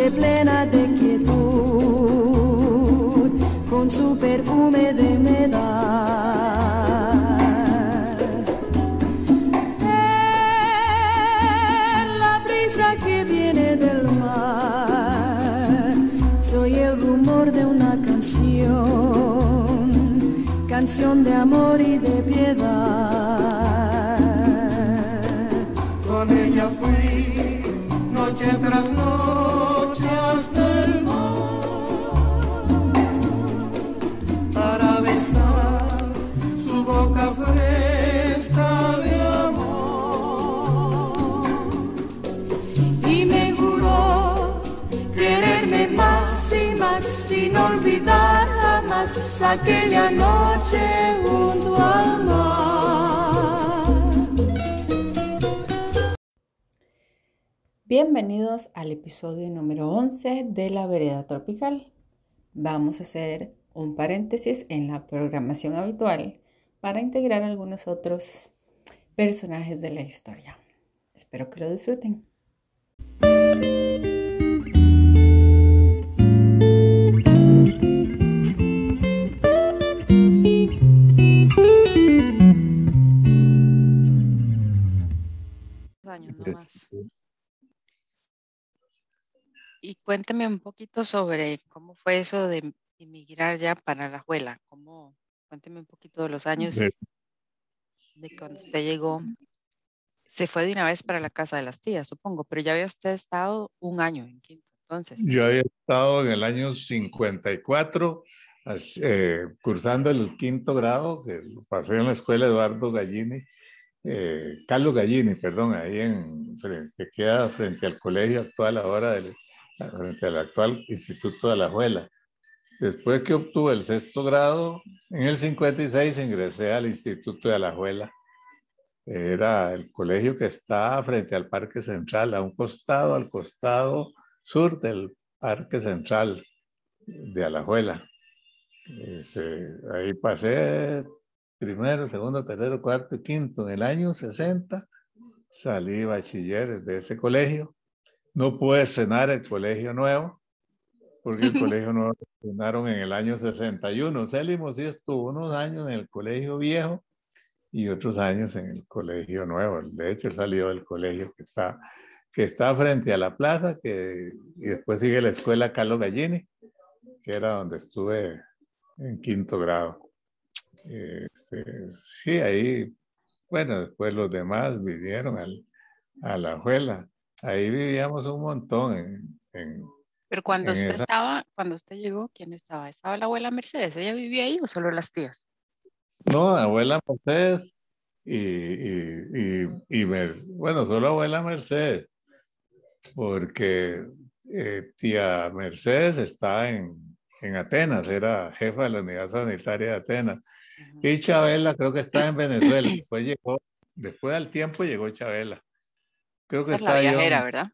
noche plena de quietud, con su perfume de humedad. En la brisa que viene del mar, soy el rumor de una canción, canción de amor y de piedad. Con ella fui noche tras noche sin olvidar jamás aquella noche junto al mar. Bienvenidos al episodio número 11 de La Vereda Tropical. Vamos a hacer un paréntesis en la programación habitual para integrar algunos otros personajes de la historia. Espero que lo disfruten. Nomás. Y cuénteme un poquito sobre cómo fue eso de emigrar ya para la abuela. Cómo, cuénteme un poquito de los años De- cuando usted llegó. Se fue de una vez para la casa de las tías, supongo, pero ya había usted estado un año en Quinto, entonces. Yo había estado en el año 54 as- eh, cursando el quinto grado, que lo pasé en la escuela Eduardo Gallini, eh, Carlos Gallini, perdón, ahí en, que queda frente al colegio actual ahora, del, frente al actual Instituto de la Abuela. Después que obtuve el sexto grado, en el 56 ingresé al Instituto de la Abuela. Era el colegio que está frente al Parque Central, a un costado, al costado sur del Parque Central de Alajuela. Ese, ahí pasé primero, segundo, tercero, cuarto y quinto. En el año 60 salí bachiller de ese colegio. No pude estrenar el colegio nuevo, porque el colegio nuevo lo en el año 61. Célimo sí estuvo unos años en el colegio viejo y otros años en el colegio nuevo. De hecho, él salió del colegio que está, que está frente a la plaza, que, y después sigue la escuela Carlos Gallini, que era donde estuve en quinto grado. Este, sí, ahí, bueno, después los demás vinieron al, a la abuela. Ahí vivíamos un montón. En, en- Pero cuando en usted esa- estaba, cuando usted llegó, ¿quién estaba? ¿Estaba la abuela Mercedes? ¿Ella vivía ahí o solo las tías? no, abuela Mercedes y, y, y, y Mer- bueno, solo abuela Mercedes, porque eh, tía Mercedes está en, en Atenas, era jefa de la unidad sanitaria de Atenas. Y Chabela creo que está en Venezuela. Después llegó, después al tiempo llegó Chabela. Creo que Es la estaba yo, viajera, ¿verdad?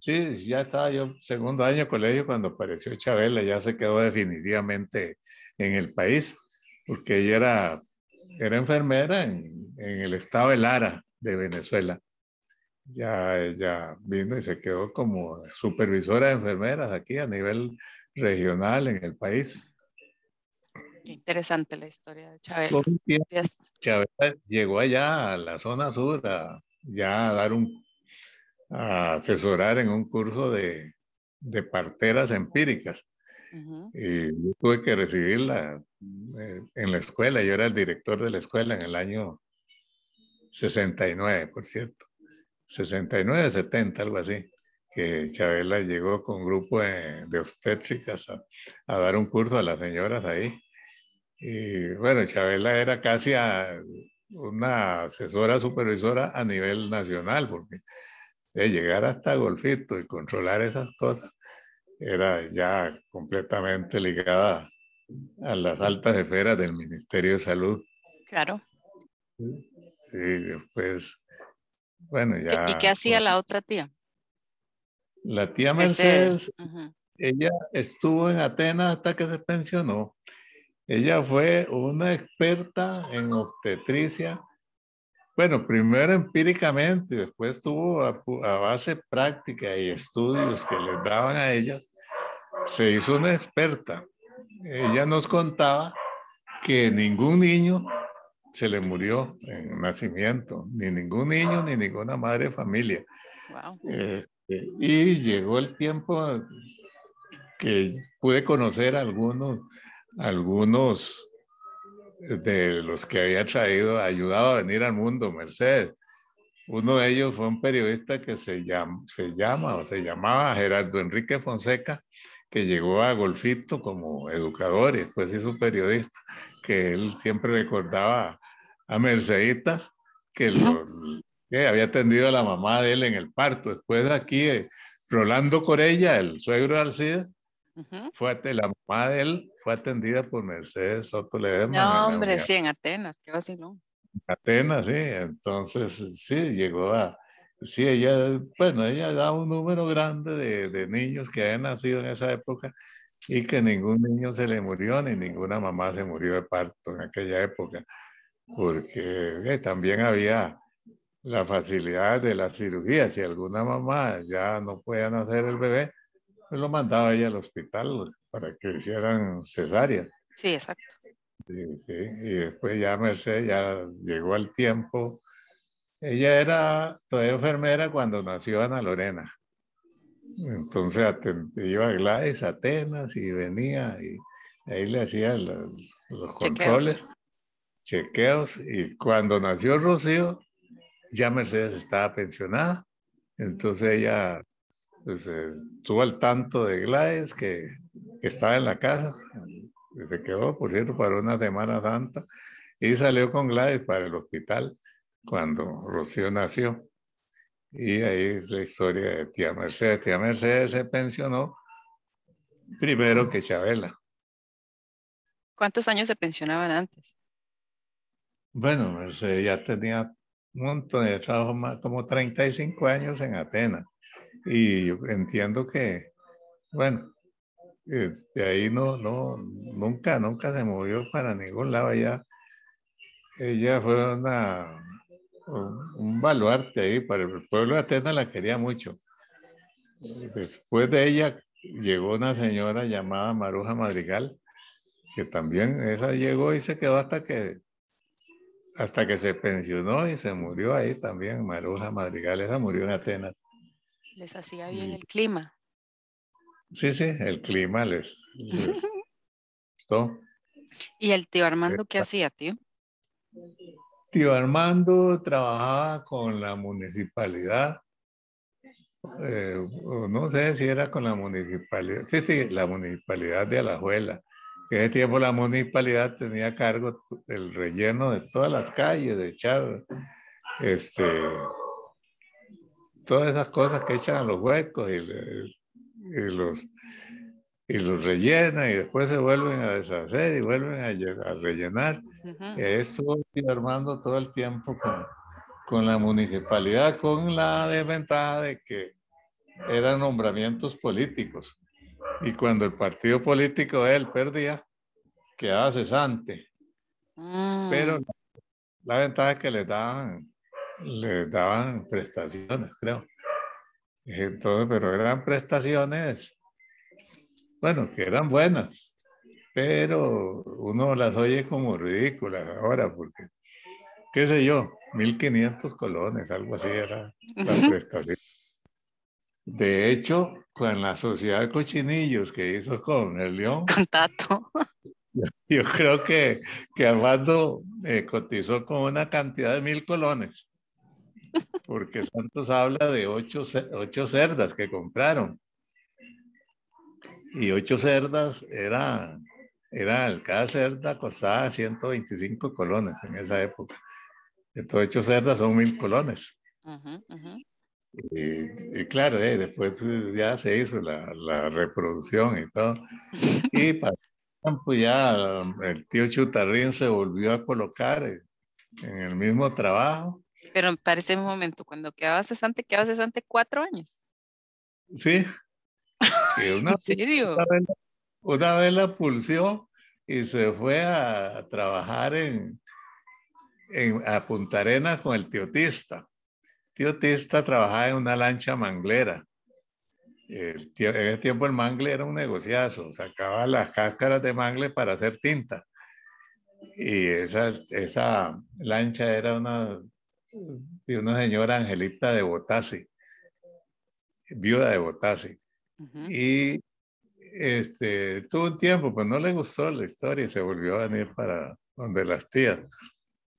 sí, ya estaba yo segundo año de colegio cuando apareció Chabela, ya se quedó definitivamente en el país, porque ella era, era enfermera en, en el estado de Lara, de Venezuela. Ya ella vino y se quedó como supervisora de enfermeras aquí a nivel regional en el país. Qué interesante la historia de Tías- Chabela llegó allá a la zona sur a, ya a dar un, a asesorar en un curso de, de parteras empíricas. ujú. Y yo tuve que recibirla eh, en la escuela. Yo era el director de la escuela en el año 69, por cierto. 69, 70, algo así. Que Chabela llegó con un grupo de, de obstétricas a, a dar un curso a las señoras ahí. Y bueno, Chabela era casi a- una asesora supervisora a nivel nacional, porque de llegar hasta Golfito y controlar esas cosas era ya completamente ligada a las altas esferas del Ministerio de Salud. Claro. Sí, después, bueno, ¿Qué- ya. ¿Y qué hacía la otra tía? La tía Mercedes, Ujú. ella estuvo en Atenas hasta que se pensionó. Ella fue una experta en obstetricia, bueno, primero empíricamente, después tuvo a, a, base práctica y estudios que les daban a ellas, se hizo una experta. Ella nos contaba que ningún niño se le murió en nacimiento, ni ningún niño, ni ninguna madre de familia. Este, y llegó el tiempo que pude conocer algunos, algunos de los que había traído, ayudado a venir al mundo, Mercedes. Uno de ellos fue un periodista que se llama, se llama o se llamaba Gerardo Enrique Fonseca, que llegó a Golfito como educador y después hizo periodista, que él siempre recordaba a Merceditas, que, lo, que había atendido a la mamá de él en el parto. Después de aquí, eh, Rolando Corella, el suegro de Alcides, fue la mamá de él fue atendida por Mercedes Soto Ledesma. No, hombre, sí, en Atenas, qué vacilón. Atenas, sí, entonces sí, llegó a, sí, ella, bueno, ella da un número grande de, de, niños que habían nacido en esa época y que ningún niño se le murió ni ninguna mamá se murió de parto en aquella época, porque eh, también había la facilidad de la cirugía, si alguna mamá ya no podía nacer el bebé, pues lo mandaba ella al hospital para que hicieran cesárea. Sí, exacto. Sí, sí. Y después ya Mercedes ya llegó al tiempo. Ella era todavía enfermera cuando nació Ana Lorena. Entonces iba a Gladys, Atenas y venía y ahí le hacían los, los controles, chequeos. Y cuando nació Rocío, ya Mercedes estaba pensionada. Entonces ella pues, estuvo al tanto de Gladys, que, que, estaba en la casa, se quedó, por cierto, para una semana santa, y salió con Gladys para el hospital cuando Rocío nació. Y ahí es la historia de tía Mercedes. Tía Mercedes se pensionó primero que Chabela. ¿Cuántos años se pensionaban antes? Bueno, Mercedes ya tenía un montón de trabajo, más, como 35 años en Atenas. Y yo entiendo que, bueno, de ahí no, no, nunca, nunca se movió para ningún lado. Ella, ella fue una, un baluarte ahí para el pueblo de Atenas, la quería mucho. Después de ella llegó una señora llamada Maruja Madrigal, que también esa llegó y se quedó hasta que hasta que se pensionó y se murió ahí también Maruja Madrigal, esa murió en Atenas. Les hacía bien el clima. Sí, sí, el clima les, gustó. ¿Y el tío Armando qué hacía, tío? Tío Armando trabajaba con la municipalidad. Eh, no sé si era con la municipalidad. Sí, sí, la municipalidad de Alajuela. En ese tiempo la municipalidad tenía cargo el relleno de todas las calles, de echar este, todas esas cosas que echan a los huecos y, los, y los rellenan y después se vuelven a deshacer y vuelven a, rellenar. Esto estuvo armando todo el tiempo con, con la municipalidad, con la desventaja de que eran nombramientos políticos. Y cuando el partido político de él perdía, quedaba cesante. Pero mm. la, ventaja es que le daban les daban prestaciones, creo. Entonces, pero eran prestaciones, bueno, que eran buenas, pero uno las oye como ridículas ahora, porque, qué sé yo, 1500 colones, algo así era la prestación. De hecho, con la sociedad de cochinillos que hizo con el León. Con Tato. Yo, creo que, que Armando eh, cotizó con una cantidad de mil colones porque Santos habla de ocho, ocho cerdas que compraron. Y ocho cerdas era, era, cada cerda costaba 125 colones en esa época. Entonces, ocho cerdas son mil colones. Y, claro, eh, después ya se hizo la, la, reproducción y todo. Y para tiempo ya el tío Chutarrín se volvió a colocar en el mismo trabajo pero para ese momento, cuando quedaba cesante, quedaba cesante cuatro años. Sí. Una, ¿En serio? Una vez, la pulsió y se fue a, trabajar en, en, a Punta Arenas con el tío Tista. Tío Tista trabajaba en una lancha manglera. El tío, en ese tiempo el mangle era un negociazo, sacaba las cáscaras de mangle para hacer tinta. Y esa, esa lancha era una de una señora Angelita de Botasi, viuda de Botasi. Y este, tuvo un tiempo, pues no le gustó la historia y se volvió a venir para donde las tías.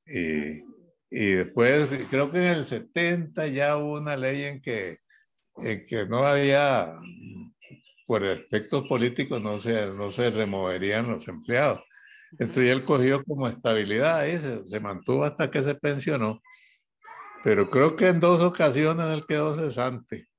Y, y después, creo que en el 70 ya hubo una ley en que, en que no había, por aspectos políticos, no se, no se removerían los empleados. Entonces él cogió como estabilidad y se, se, mantuvo hasta que se pensionó. Pero creo que en dos ocasiones él quedó cesante.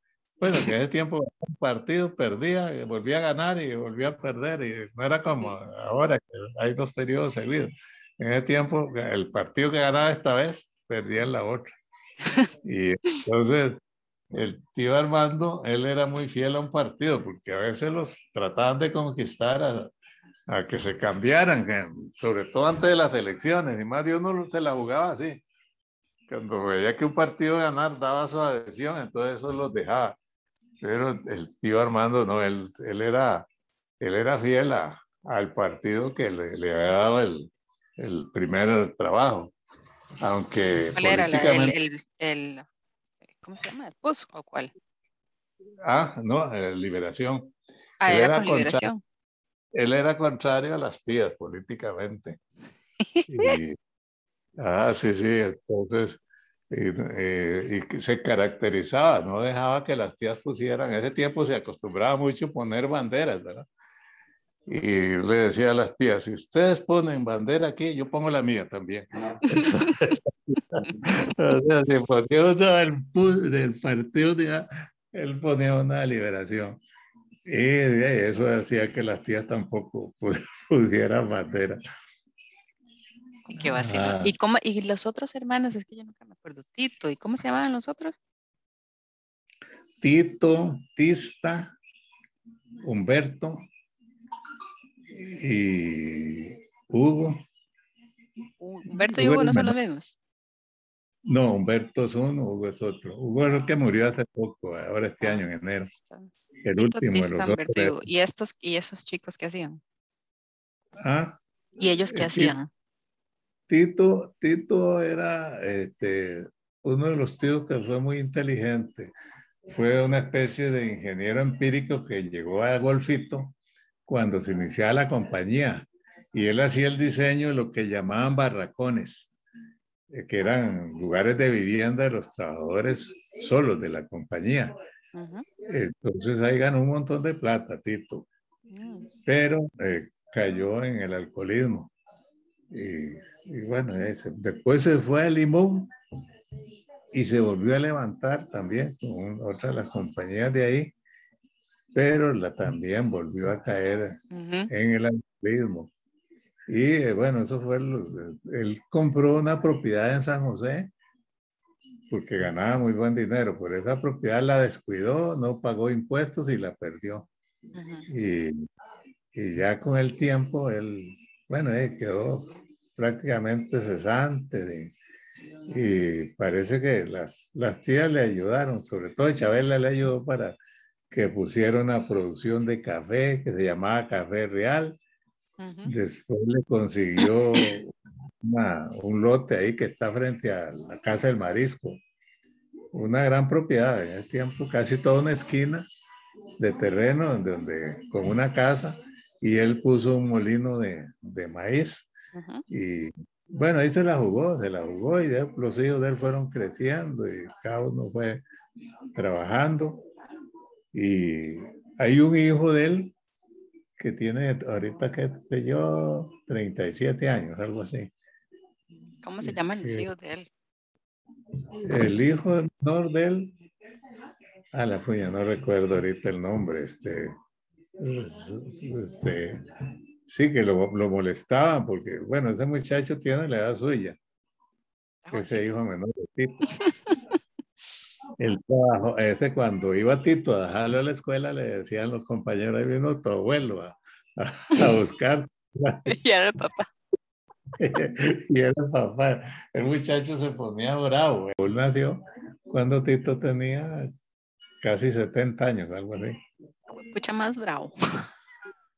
Bueno, que ese tiempo un partido perdía, volvía a ganar y volvía a perder. Y no era como ahora, que hay dos periodos seguidos. En ese tiempo, el partido que ganaba esta vez, perdía en la otra. Y entonces, el tío Armando, él era muy fiel a un partido, porque a veces los trataban de conquistar a, a que se cambiaran, sobre todo antes de las elecciones, y más de uno se la jugaba así. Cuando veía que un partido ganar daba su adhesión, entonces eso los dejaba. Pero el tío Armando no, él, él, era, él era fiel a, al partido que le, le había dado el, el, primer trabajo. Aunque. ¿Cuál era la, el, el, el, ¿Cómo se llama? ¿El PUS o cuál? Ah, no, Liberación. Ah, era, era con Liberación él era contrario a las tías políticamente. Y, ah, sí, sí, entonces, y, eh, y, se caracterizaba, no dejaba que las tías pusieran, en ese tiempo se acostumbraba mucho a poner banderas, ¿verdad? Y le decía a las tías, si ustedes ponen bandera aquí, yo pongo la mía también. o sea, si ponía uno del, del partido, él ponía una liberación. Y eso hacía que las tías tampoco pudieran bandera. Qué vacilo. Ah. ¿Y, cómo, ¿Y los otros hermanos? Es que yo nunca me acuerdo. Tito. ¿Y cómo se llamaban los otros? Tito, Tista, Humberto y Hugo. Humberto y Hugo, Hugo no son los mismos. No, Humberto es uno, Hugo es otro. Hugo es el que murió hace poco, ahora este ah, año, en enero. El último de los otros. ¿Y, estos, ¿Y esos chicos qué hacían? Ah. ¿Y ellos qué hacían? Tito, Tito era este, uno de los tíos que fue muy inteligente. Fue una especie de ingeniero empírico que llegó a Golfito cuando se iniciaba la compañía y él hacía el diseño de lo que llamaban barracones, eh, que eran lugares de vivienda de los trabajadores solos de la compañía. Entonces ahí ganó un montón de plata, Tito. Mm. Pero eh, cayó en el alcoholismo. Y, y bueno, ese, después se fue a Limón y se volvió a levantar también con otra de las compañías de ahí, pero la, también volvió a caer en el alcoholismo. Y eh, bueno, eso fue, él compró una propiedad en San José porque ganaba muy buen dinero. Por esa propiedad la descuidó, no pagó impuestos y la perdió. y, y, ya con el tiempo, él, bueno, él quedó prácticamente cesante. De, y parece que las, las tías le ayudaron, sobre todo Chabela le ayudó para que pusiera una producción de café que se llamaba Café Real. Después le consiguió una, un lote ahí que está frente a la Casa del Marisco. Una gran propiedad, en ese tiempo casi toda una esquina de terreno donde, donde con una casa y él puso un molino de, de maíz. Y bueno, ahí se la jugó, se la jugó y los hijos de él fueron creciendo y cada uno fue trabajando. Y hay un hijo de él que tiene ahorita que yo 37 años, algo así. ¿Cómo se llaman los hijos de él? El hijo menor de él, a la fuña, no recuerdo ahorita el nombre, este, este sí que lo, lo molestaban porque, bueno, ese muchacho tiene la edad suya, ese hijo menor de Tito. El trabajo, ese cuando iba Tito a dejarlo a la escuela, le decían los compañeros, ahí vino tu abuelo a, a, buscar. y era el papá. y era el papá. El muchacho se ponía bravo. Él nació cuando Tito tenía casi 70 años, algo así. Pucha más bravo.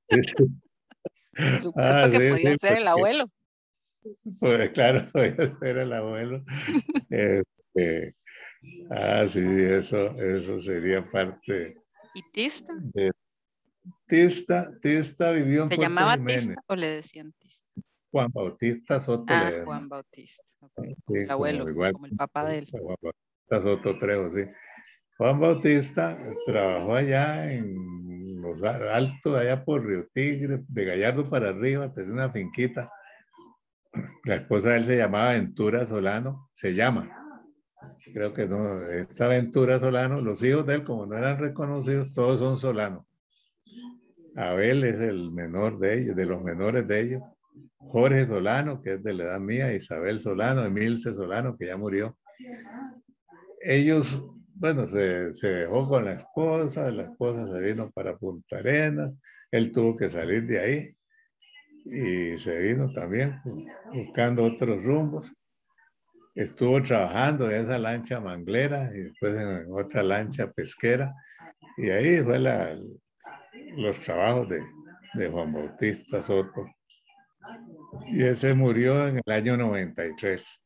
Sí, Por supuesto Ah, que sí, podía ser el abuelo. Pues claro, podía ser el abuelo. Este, ah, sí, eso, eso sería parte ¿Y Tista? de Tista. Tista vivió en ¿Se Puerto llamaba Jiménez. Tista o le decían Tista? Juan Bautista Soto. Ah, le- Juan Bautista. ok, Como sí, el como abuelo, igual. como el papá de él. Juan Bautista Soto Trejo, sí. Juan Bautista trabajó allá en los altos, allá por Río Tigre, de Gallardo para arriba, tenía una finquita. La esposa de él se llamaba Ventura Solano, se llama. Creo que no, esa Ventura Solano, los hijos de él, como no eran reconocidos, todos son Solano. Abel es el menor de ellos, de los menores de ellos. Jorge Solano, que es de la edad mía, Isabel Solano, Emilce Solano, que ya murió. Ellos, bueno, se, se dejó con la esposa, la esposa se vino para Punta Arenas, él tuvo que salir de ahí y se vino también buscando otros rumbos. Estuvo trabajando en esa lancha manglera y después en otra lancha pesquera y ahí fue la, los trabajos de, de Juan Bautista Soto. Y ese murió en el año 93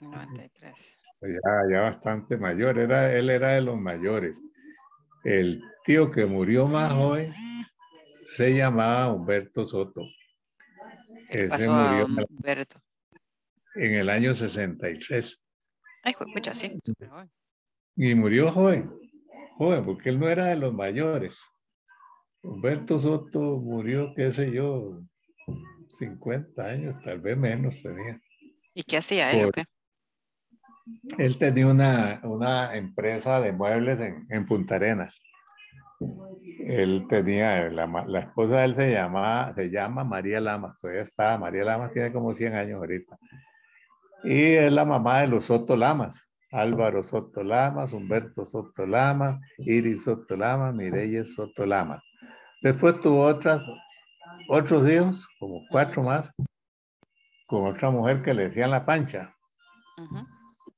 93. ya, ya bastante mayor, era, él era de los mayores. El tío que murió más joven se llamaba Humberto Soto. ¿Qué Ese murió Humberto? En el año 63 Ay, fue pucha, sí, súper joven. y murió joven, joven, porque él no era de los mayores. Humberto Soto murió, qué sé yo, 50 años, tal vez menos tenía. ¿Y qué hacía él o qué? Él tenía una, una empresa de muebles en, en Punta Arenas. Él tenía, la, la esposa de él se llama, se llama María Lamas, todavía está, María Lamas tiene como 100 años ahorita. Y es la mamá de los Soto Lamas, Álvaro Soto Lamas, Humberto Soto Lamas, Iris Soto Lamas, Mireya Soto Lamas. Después tuvo otras, otros hijos, como cuatro más, con otra mujer que le decían la pancha. Ujú.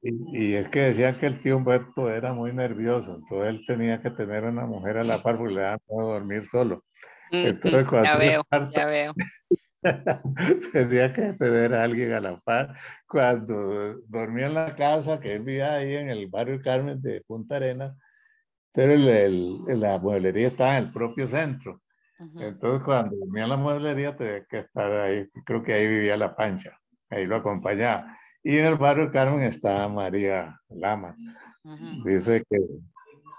Y, y es que decían que el tío Humberto era muy nervioso, entonces él tenía que tener una mujer a la par porque le daba miedo dormir solo. Entonces, Ujú, cuando Ya veo, partas- ya veo. tenía que tener a alguien a la par. Cuando dormía en la casa, que vivía ahí en el barrio Carmen de Punta Arenas, pero el- el- la mueblería estaba en el propio centro. Ujú. Entonces, cuando dormía en la mueblería, tenía que estar ahí. Creo que ahí vivía la pancha, ahí lo acompañaba. Y en el barrio Carmen estaba María Lama. Ujú. Dice que,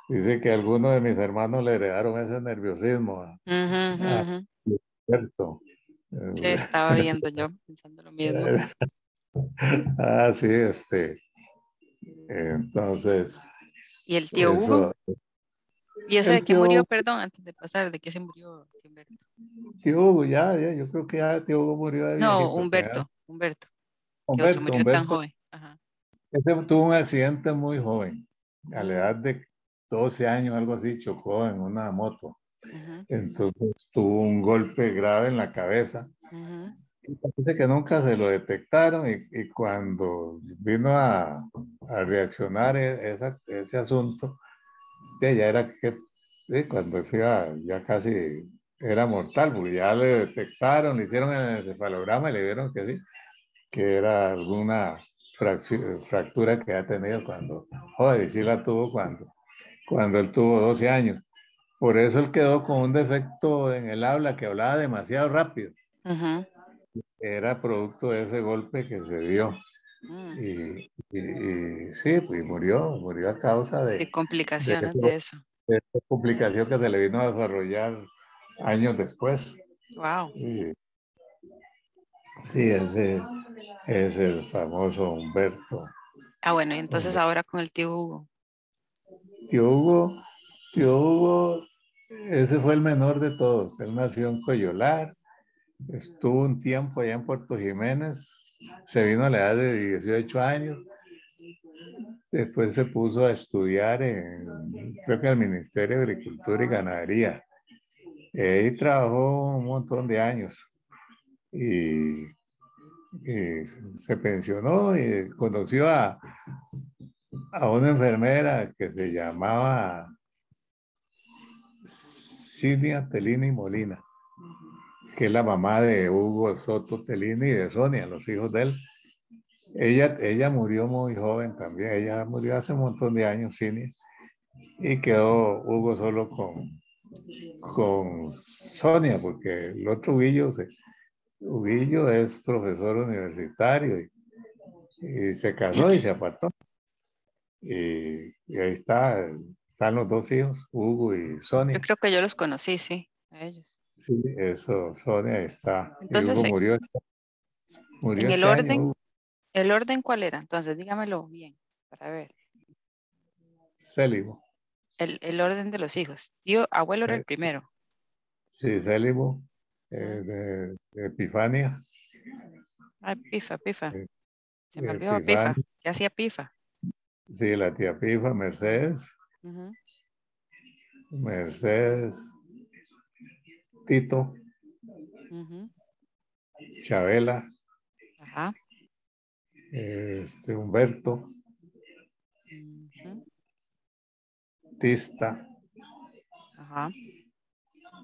dice que algunos de mis hermanos le heredaron ese nerviosismo a Ujú, Ah. ujú. Alberto. Sí, estaba viendo yo, pensando lo mismo. ah, sí, este. Entonces, ¿Y el tío Hugo? eso, ¿Y ese de qué murió? Perdón, antes de pasar, ¿de qué se murió Humberto? tío Hugo, ya, ya, yo creo que ya tío Hugo murió de No, viejito, Humberto, Humberto, que se Humberto, murió tan Humberto, joven. Ajá. ese tuvo un accidente muy joven, a la edad de 12 años, algo así, chocó en una moto. Ujú, Entonces tuvo un golpe grave en la cabeza. ujú. Y parece que nunca se lo detectaron y, y cuando vino a, a reaccionar e- esa- ese asunto, ya, era que, cuando se iba, ya casi era mortal, porque ya le detectaron, le hicieron el encefalograma y le vieron que sí, que era alguna fractura que ha tenido cuando, joder, sí la tuvo cuando, cuando él tuvo 12 años. Por eso él quedó con un defecto en el habla, que hablaba demasiado rápido era producto de ese golpe que se dio. mm. Y, y- y sí, pues murió, murió a causa de, ¿Qué complicaciones eso- de eso? de esta complicación que se le vino a desarrollar años después. Wow. Y- sí, ese es el famoso Humberto. Ah, bueno, y entonces Humberto. ahora con el tío Hugo. Tío Hugo, tío Hugo, ese fue el menor de todos. Él nació en Coyolar, estuvo un tiempo allá en Puerto Jiménez, se vino a la edad de 18 años, después se puso a estudiar en, creo que en el Ministerio de Agricultura y Ganadería. Ahí trabajó un montón de años. Y y se pensionó y conoció a, a una enfermera que se llamaba Cinia Telini Molina, que es la mamá de Hugo Soto Telini y de Sonia, los hijos de él. Ella, ella murió muy joven también, ella murió hace un montón de años, Cinia, y quedó Hugo solo con, con Sonia, porque el otro Huguillo, Huguillo es profesor universitario y, y se casó y se apartó. Y, y ahí está, están los dos hijos, Hugo y Sonia. Yo creo que yo los conocí, sí, a ellos. Sí, eso, Sonia está. y Entonces, Hugo en- murió, murió en el este año, orden-. ¿El orden cuál era? Entonces, dígamelo bien, para ver. Célibo. El, el orden de los hijos. Tío, abuelo era el Eh, primero. Sí, Célibo, eh, de, de Epifania. Ay, Pifa, Pifa. Eh, Se me eh, olvidó. Pifa. ¿Qué hacía Pifa? Sí, la tía Pifa, Mercedes, Mercedes, Tito, uh. Chabela, Este, Humberto. Tista,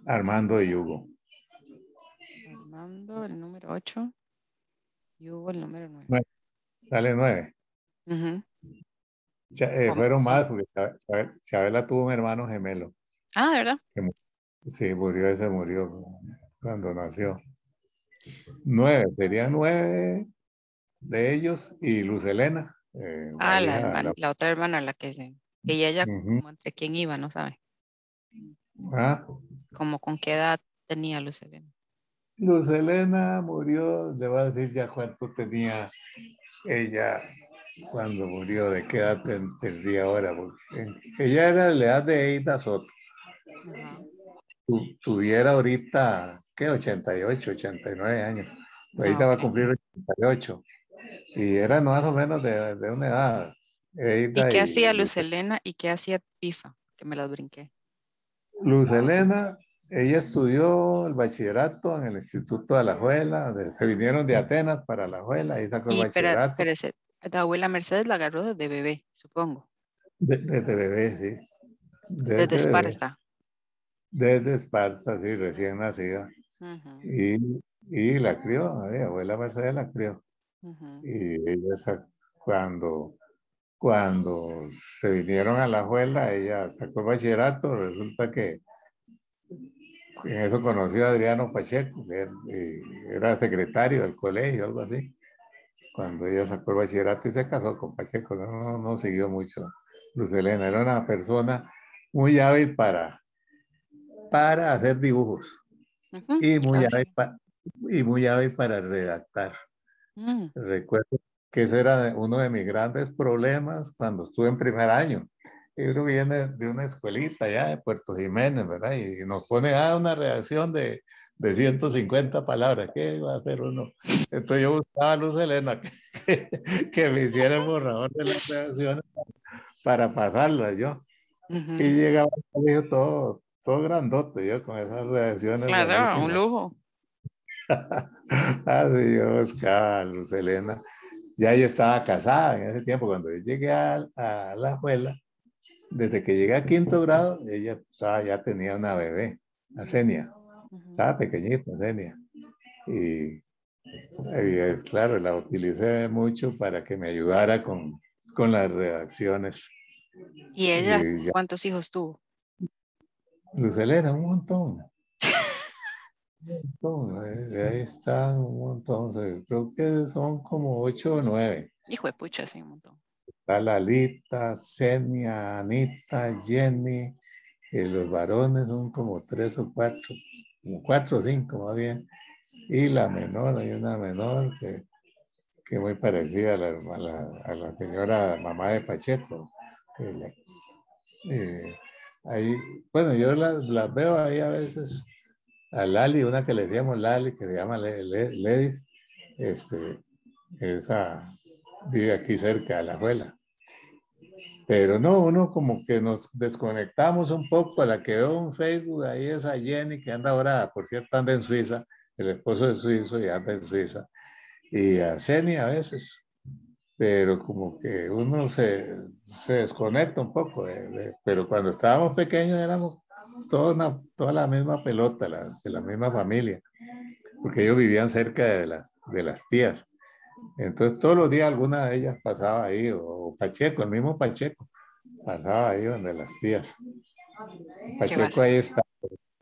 Armando y Hugo. Armando, el número 8. Y Hugo, el número 9. Sale 9 eh, fueron más porque Cha- Cha- Chabela tuvo un hermano gemelo. Ah, ¿de verdad? Sí, murió, ese murió cuando nació. Nueve, serían nueve de ellos y Luz Elena. eh, Ah, la, hija, hermana- la otra hermana, la que se. Que ella, Ujú. como entre quién iba, no sabe. Ah, Como con qué edad tenía Luz Helena. Luz Elena murió, le voy a decir ya cuánto tenía ella cuando murió, de qué edad ten- tendría ahora. porque ella era de la edad de Eida Soto. Tuviera ahorita, ¿qué? 88, 89 años. Ahorita va a cumplir 88. Y era más o menos de, de una edad. ¿Y qué hacía Luz Helena y qué hacía Pifa? Que me las brinqué. Luz Elena, ella estudió el bachillerato en el Instituto de Alajuela, de- se vinieron de Atenas para Alajuela, ahí sacó el Y bachillerato. La abuela Mercedes la agarró desde bebé, supongo. De- Desde bebé, sí. Desde bebé. Esparta. Desde Esparta, sí, recién nacida. Y, y la crió, mi abuela Mercedes la crió. Y ella cuando, cuando se vinieron a la abuela, ella sacó el bachillerato, resulta que en eso conoció a Adriano Pacheco, que era secretario del colegio, algo así. Cuando ella sacó el bachillerato y se casó con Pacheco, no, no, no siguió mucho Luz Helena, era una persona muy hábil para, para hacer dibujos Ujú, y muy, hábil pa- y muy hábil para redactar. Mm, Recuerdo que ese era uno de mis grandes problemas cuando estuve en primer año. Uno viene de una escuelita allá de Puerto Jiménez, ¿verdad? Y nos pone a una redacción de, de 150 palabras. ¿Qué va a hacer uno? Entonces yo buscaba a Luz Helena que, que me hiciera el borrador de las redacciones para pasarlas yo. ujú. Y llegaba al colegio todo, todo grandote yo con esas redacciones. Claro, buenísimas. un lujo. Así yo buscaba a Luz Helena. Ya yo estaba casada en ese tiempo. Cuando yo llegué a, a la escuela, desde que llegué a quinto grado, ella ya tenía una bebé, a Senia. Ujú. Estaba pequeñita, Senia. Y, y, eh, claro, la utilicé mucho para que me ayudara con, con las redacciones. ¿Y ella Y ya- cuántos hijos tuvo? Luz Helena, un montón. Un montón. eh, Ahí están un montón. Creo que son como ocho o nueve. Hijo de pucha, sí, un montón. Está Lalita, Senia, Anita, Jenny, y los varones son como tres o cuatro, como cuatro o cinco más bien. Y la menor, hay una menor que, que muy parecida a la, a la- la señora mamá de Pacheco. la- eh, ahí, bueno, yo las, las veo ahí a veces, a Lali, una que le decíamos Lali, que se llama Le- Le- Ledis, este, esa vive aquí cerca de la abuela. Pero no, uno como que nos desconectamos un poco. A la que veo en Facebook ahí es a Jenny, que anda ahora, por cierto, anda en Suiza. El esposo es suizo y anda en Suiza. y a Ceni a veces, pero como que uno se, se desconecta un poco, pero cuando estábamos pequeños éramos toda, toda la misma pelota, de la misma familia, porque ellos vivían cerca de las, de las tías. Entonces todos los días alguna de ellas pasaba ahí, o Pacheco, el mismo Pacheco, pasaba ahí donde las tías. Pacheco ahí está,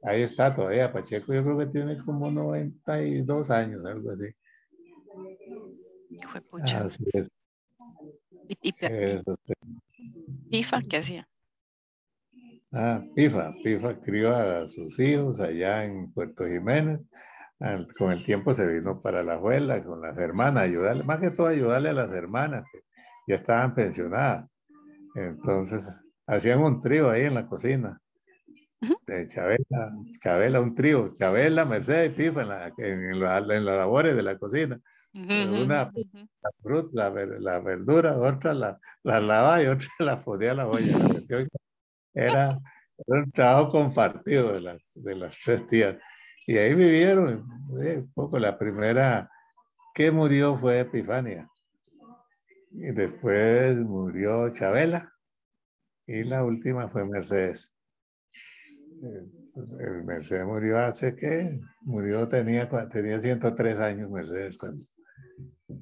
ahí está todavía. Pacheco yo creo que tiene como 92 años, algo así. Hijo de pucha. Así es. ¿Y, y, Eso, sí. Pifa qué hacía? Ah, Pifa, Pifa crió a sus hijos allá en Puerto Jiménez. Al- con el tiempo se vino para la abuela, con las hermanas, ayudarle, más que todo ayudarle a las hermanas que ya estaban pensionadas. Entonces, hacían un trío ahí en la cocina. De Chabela, Chabela, un trío, Chabela, Mercedes y Pifa en, la- en, la- en las labores de la cocina. Ujú, una- ujú. La fruta, la, la verdura, otra la, la lavaba y otra la ponía a la olla. Era, era un trabajo compartido de las, de las tres tías. Y ahí vivieron eh, un poco. La primera que murió fue Epifania. Y después murió Chabela. Y la última fue Mercedes. Eh, el Mercedes murió hace que murió, tenía, tenía 103 años Mercedes cuando,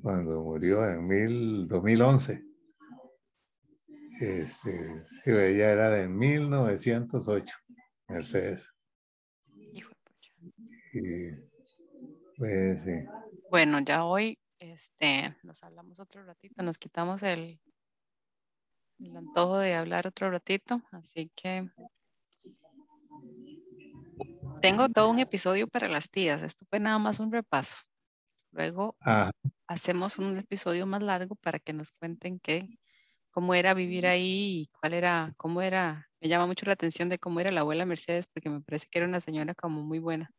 cuando murió en mil, 2011. Este, ella era de 1908, Mercedes. Y pues sí. Bueno, ya hoy este, nos hablamos otro ratito, nos quitamos el, el antojo de hablar otro ratito, así que tengo todo un episodio para las tías. Esto fue nada más un repaso. Luego Ah, hacemos un episodio más largo para que nos cuenten qué, cómo era vivir ahí y cuál era, cómo era. Me llama mucho la atención de cómo era la abuela Mercedes, porque me parece que era una señora como muy buena.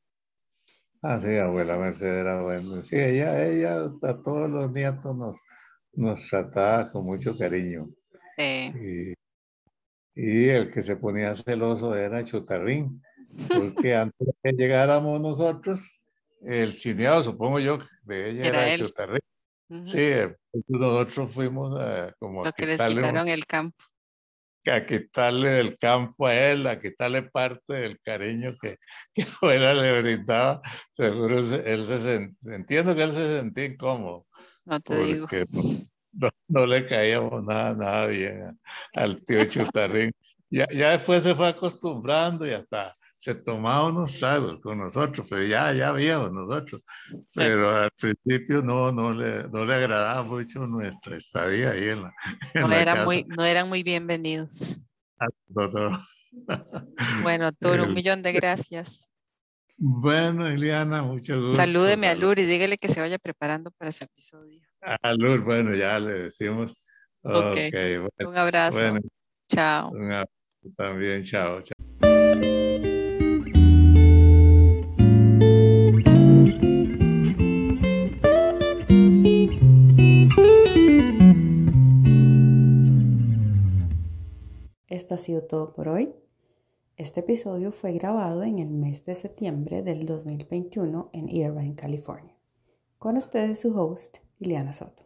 Ah, sí, abuela Mercedes era buena. Sí, ella, ella a todos los nietos nos, nos trataba con mucho cariño. Eh, Y, y el que se ponía celoso era Chutarrín, porque antes de que llegáramos nosotros, el cineado, supongo yo, de ella Era. Chutarrín. Sí, pues nosotros fuimos a, como a Lo que les un- quitaron el campo. A quitarle del campo a él, a quitarle parte del cariño que, que abuela le brindaba. Seguro se- él se sent- entiendo que él se sentía incómodo No te digo. porque no, no- no le caíamos nada, nada bien a- al tío Chutarrín. Ya, ya después se fue acostumbrando y hasta se tomaba unos tragos con nosotros, pero ya, ya viejos nosotros. Pero al principio no, no le, no le agradaba mucho nuestra estadía ahí en la, en No, la era casa. muy, no eran muy bienvenidos. No, no. Bueno, Arturo, un millón de gracias. Bueno, Eliana, mucho gusto. Salúdeme a. Lur y dígale que se vaya preparando para su episodio. A Lur, bueno, ya le decimos. Ok. Bueno, Un abrazo. bueno, Chao. un abrazo también, chao, chao. Esto ha sido todo por hoy. Este episodio fue grabado en el mes de septiembre del 2021 en Irvine, California. Con ustedes su host, Ileana Soto.